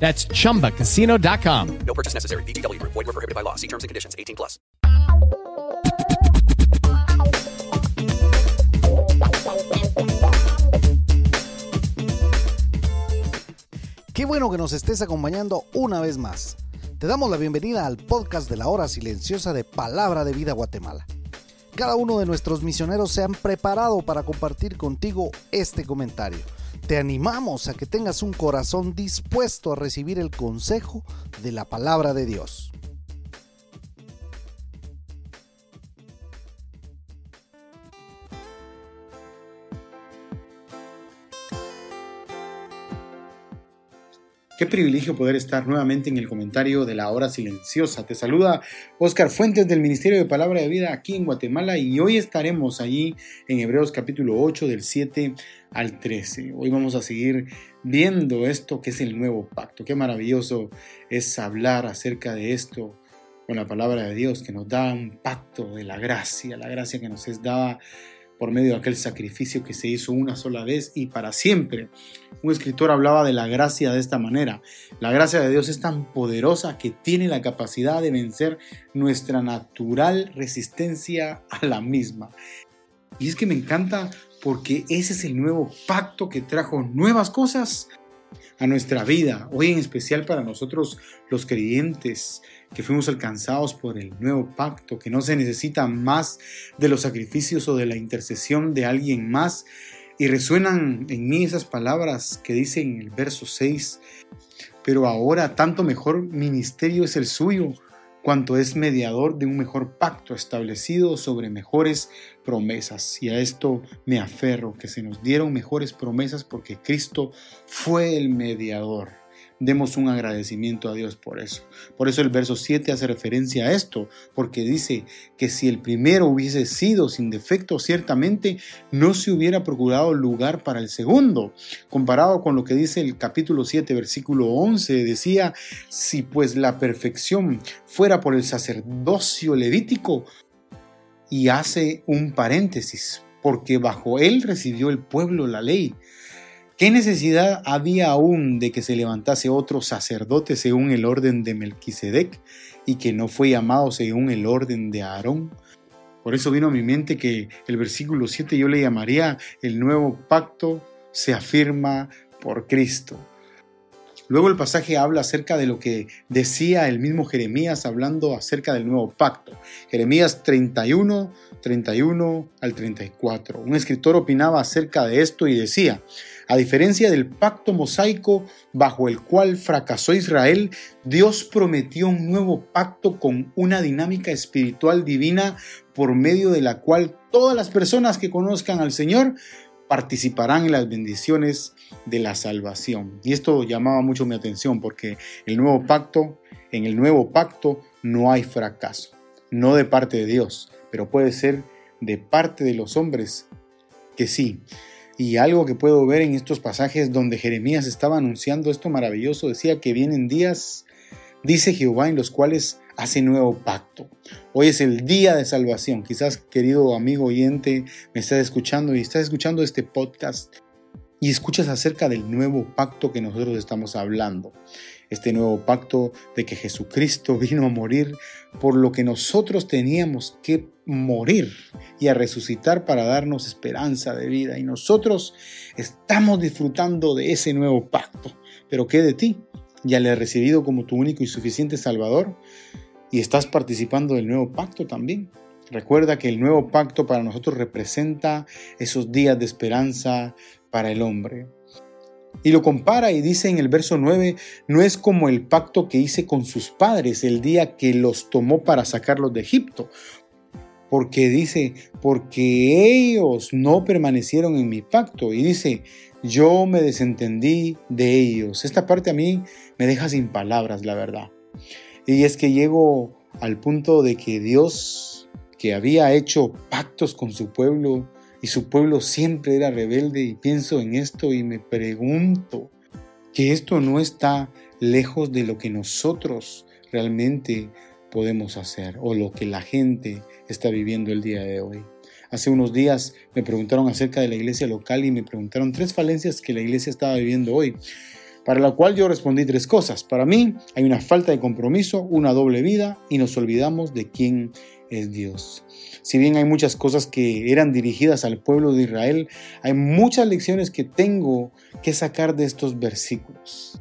That's chumbacasino.com. No purchase necessary. VGW Group. Void were prohibited by law. See terms and conditions. 18 plus. Qué bueno que nos estés acompañando una vez más. Te damos la bienvenida al podcast de la hora silenciosa de Palabra de Vida Guatemala. Cada uno de nuestros misioneros se han preparado para compartir contigo este comentario. Te animamos a que tengas un corazón dispuesto a recibir el consejo de la palabra de Dios. Qué privilegio poder estar nuevamente en el comentario de la hora silenciosa. Te saluda Oscar Fuentes del Ministerio de Palabra de Vida aquí en Guatemala y hoy estaremos allí en Hebreos capítulo 8 del 7 al 13. Hoy vamos a seguir viendo esto que es el nuevo pacto. Qué maravilloso es hablar acerca de esto con la palabra de Dios que nos da un pacto de la gracia, la gracia que nos es dada por medio de aquel sacrificio que se hizo una sola vez y para siempre. Un escritor hablaba de la gracia de esta manera. La gracia de Dios es tan poderosa que tiene la capacidad de vencer nuestra natural resistencia a la misma. Y es que me encanta porque ese es el nuevo pacto que trajo nuevas cosas a nuestra vida, hoy en especial para nosotros los creyentes que fuimos alcanzados por el nuevo pacto, que no se necesita más de los sacrificios o de la intercesión de alguien más. Y resuenan en mí esas palabras que dicen en el verso 6, pero ahora tanto mejor ministerio es el suyo cuanto es mediador de un mejor pacto establecido sobre mejores promesas. Y a esto me aferro, que se nos dieron mejores promesas porque Cristo fue el mediador. Demos un agradecimiento a Dios por eso. Por eso el verso 7 hace referencia a esto, porque dice que si el primero hubiese sido sin defecto, ciertamente no se hubiera procurado lugar para el segundo. Comparado con lo que dice el capítulo 7, versículo 11, decía, si pues la perfección fuera por el sacerdocio levítico, y hace un paréntesis, porque bajo él recibió el pueblo la ley ¿Qué necesidad había aún de que se levantase otro sacerdote según el orden de Melquisedec y que no fue llamado según el orden de Aarón? Por eso vino a mi mente que el versículo 7 yo le llamaría el nuevo pacto se afirma por Cristo. Luego el pasaje habla acerca de lo que decía el mismo Jeremías hablando acerca del nuevo pacto. Jeremías 31, 31 al 34. Un escritor opinaba acerca de esto y decía, a diferencia del pacto mosaico bajo el cual fracasó Israel, Dios prometió un nuevo pacto con una dinámica espiritual divina por medio de la cual todas las personas que conozcan al Señor participarán en las bendiciones de la salvación. Y esto llamaba mucho mi atención porque el nuevo pacto, en el nuevo pacto no hay fracaso, no de parte de Dios, pero puede ser de parte de los hombres que sí. Y algo que puedo ver en estos pasajes donde Jeremías estaba anunciando esto maravilloso, decía que vienen días, dice Jehová, en los cuales hace nuevo pacto. Hoy es el día de salvación. Quizás, querido amigo oyente, me estás escuchando y estás escuchando este podcast y escuchas acerca del nuevo pacto que nosotros estamos hablando. Este nuevo pacto de que Jesucristo vino a morir por lo que nosotros teníamos que morir y a resucitar para darnos esperanza de vida. Y nosotros estamos disfrutando de ese nuevo pacto. Pero ¿qué de ti? ¿Ya le has recibido como tu único y suficiente Salvador? Y estás participando del nuevo pacto también. Recuerda que el nuevo pacto para nosotros representa esos días de esperanza para el hombre. Y lo compara y dice en el verso 9, no es como el pacto que hice con sus padres el día que los tomó para sacarlos de Egipto. Porque dice, porque ellos no permanecieron en mi pacto. Y dice, yo me desentendí de ellos. Esta parte a mí me deja sin palabras, la verdad. Y es que llego al punto de que Dios, que había hecho pactos con su pueblo, y su pueblo siempre era rebelde y pienso en esto y me pregunto que esto no está lejos de lo que nosotros realmente podemos hacer o lo que la gente está viviendo el día de hoy. Hace unos días me preguntaron acerca de la iglesia local y me preguntaron tres falencias que la iglesia estaba viviendo hoy, para la cual yo respondí tres cosas. Para mí hay una falta de compromiso, una doble vida y nos olvidamos de quién es Dios. Si bien hay muchas cosas que eran dirigidas al pueblo de Israel, hay muchas lecciones que tengo que sacar de estos versículos.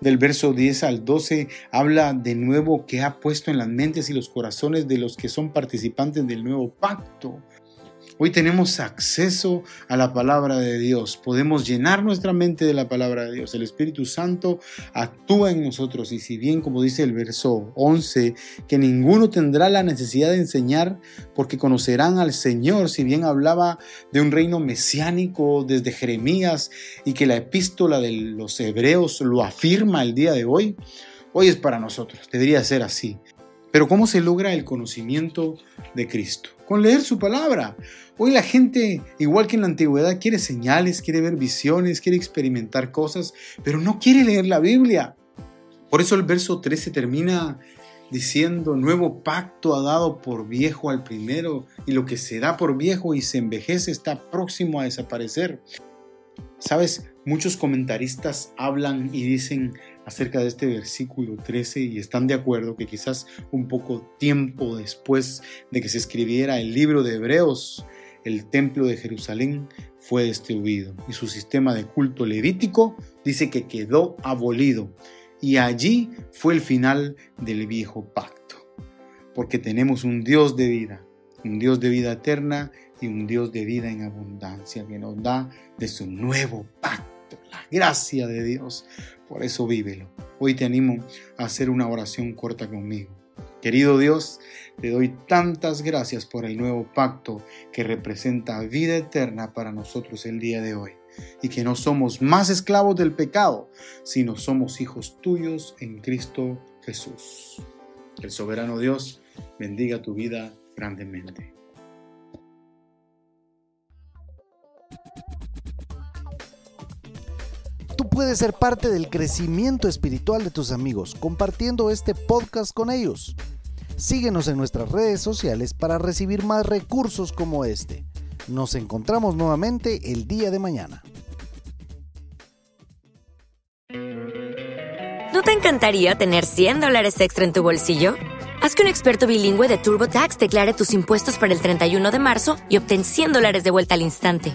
Del verso 10 al 12 habla de nuevo que ha puesto en las mentes y los corazones de los que son participantes del nuevo pacto Hoy tenemos acceso a la palabra de Dios. Podemos llenar nuestra mente de la palabra de Dios. El Espíritu Santo actúa en nosotros y si bien, como dice el verso 11, que ninguno tendrá la necesidad de enseñar porque conocerán al Señor, si bien hablaba de un reino mesiánico desde Jeremías y que la epístola de los hebreos lo afirma el día de hoy, hoy es para nosotros. Debería ser así. Pero ¿cómo se logra el conocimiento de Cristo? Con leer su palabra. Hoy la gente, igual que en la antigüedad, quiere señales, quiere ver visiones, quiere experimentar cosas, pero no quiere leer la Biblia. Por eso el verso 13 termina diciendo, nuevo pacto ha dado por viejo al primero, y lo que se da por viejo y se envejece está próximo a desaparecer. Sabes, muchos comentaristas hablan y dicen, acerca de este versículo 13 y están de acuerdo que quizás un poco tiempo después de que se escribiera el libro de Hebreos, el templo de Jerusalén fue destruido y su sistema de culto levítico dice que quedó abolido. Y allí fue el final del viejo pacto, porque tenemos un Dios de vida, un Dios de vida eterna y un Dios de vida en abundancia que nos da de su nuevo pacto, la gracia de Dios por eso vívelo. Hoy te animo a hacer una oración corta conmigo. Querido Dios, te doy tantas gracias por el nuevo pacto que representa vida eterna para nosotros el día de hoy y que no somos más esclavos del pecado, sino somos hijos tuyos en Cristo Jesús. El soberano Dios bendiga tu vida grandemente. Puedes ser parte del crecimiento espiritual de tus amigos compartiendo este podcast con ellos. Síguenos en nuestras redes sociales para recibir más recursos como este. Nos encontramos nuevamente el día de mañana. ¿No te encantaría tener 100 dólares extra en tu bolsillo? Haz que un experto bilingüe de TurboTax declare tus impuestos para el 31 de marzo y obtén 100 dólares de vuelta al instante.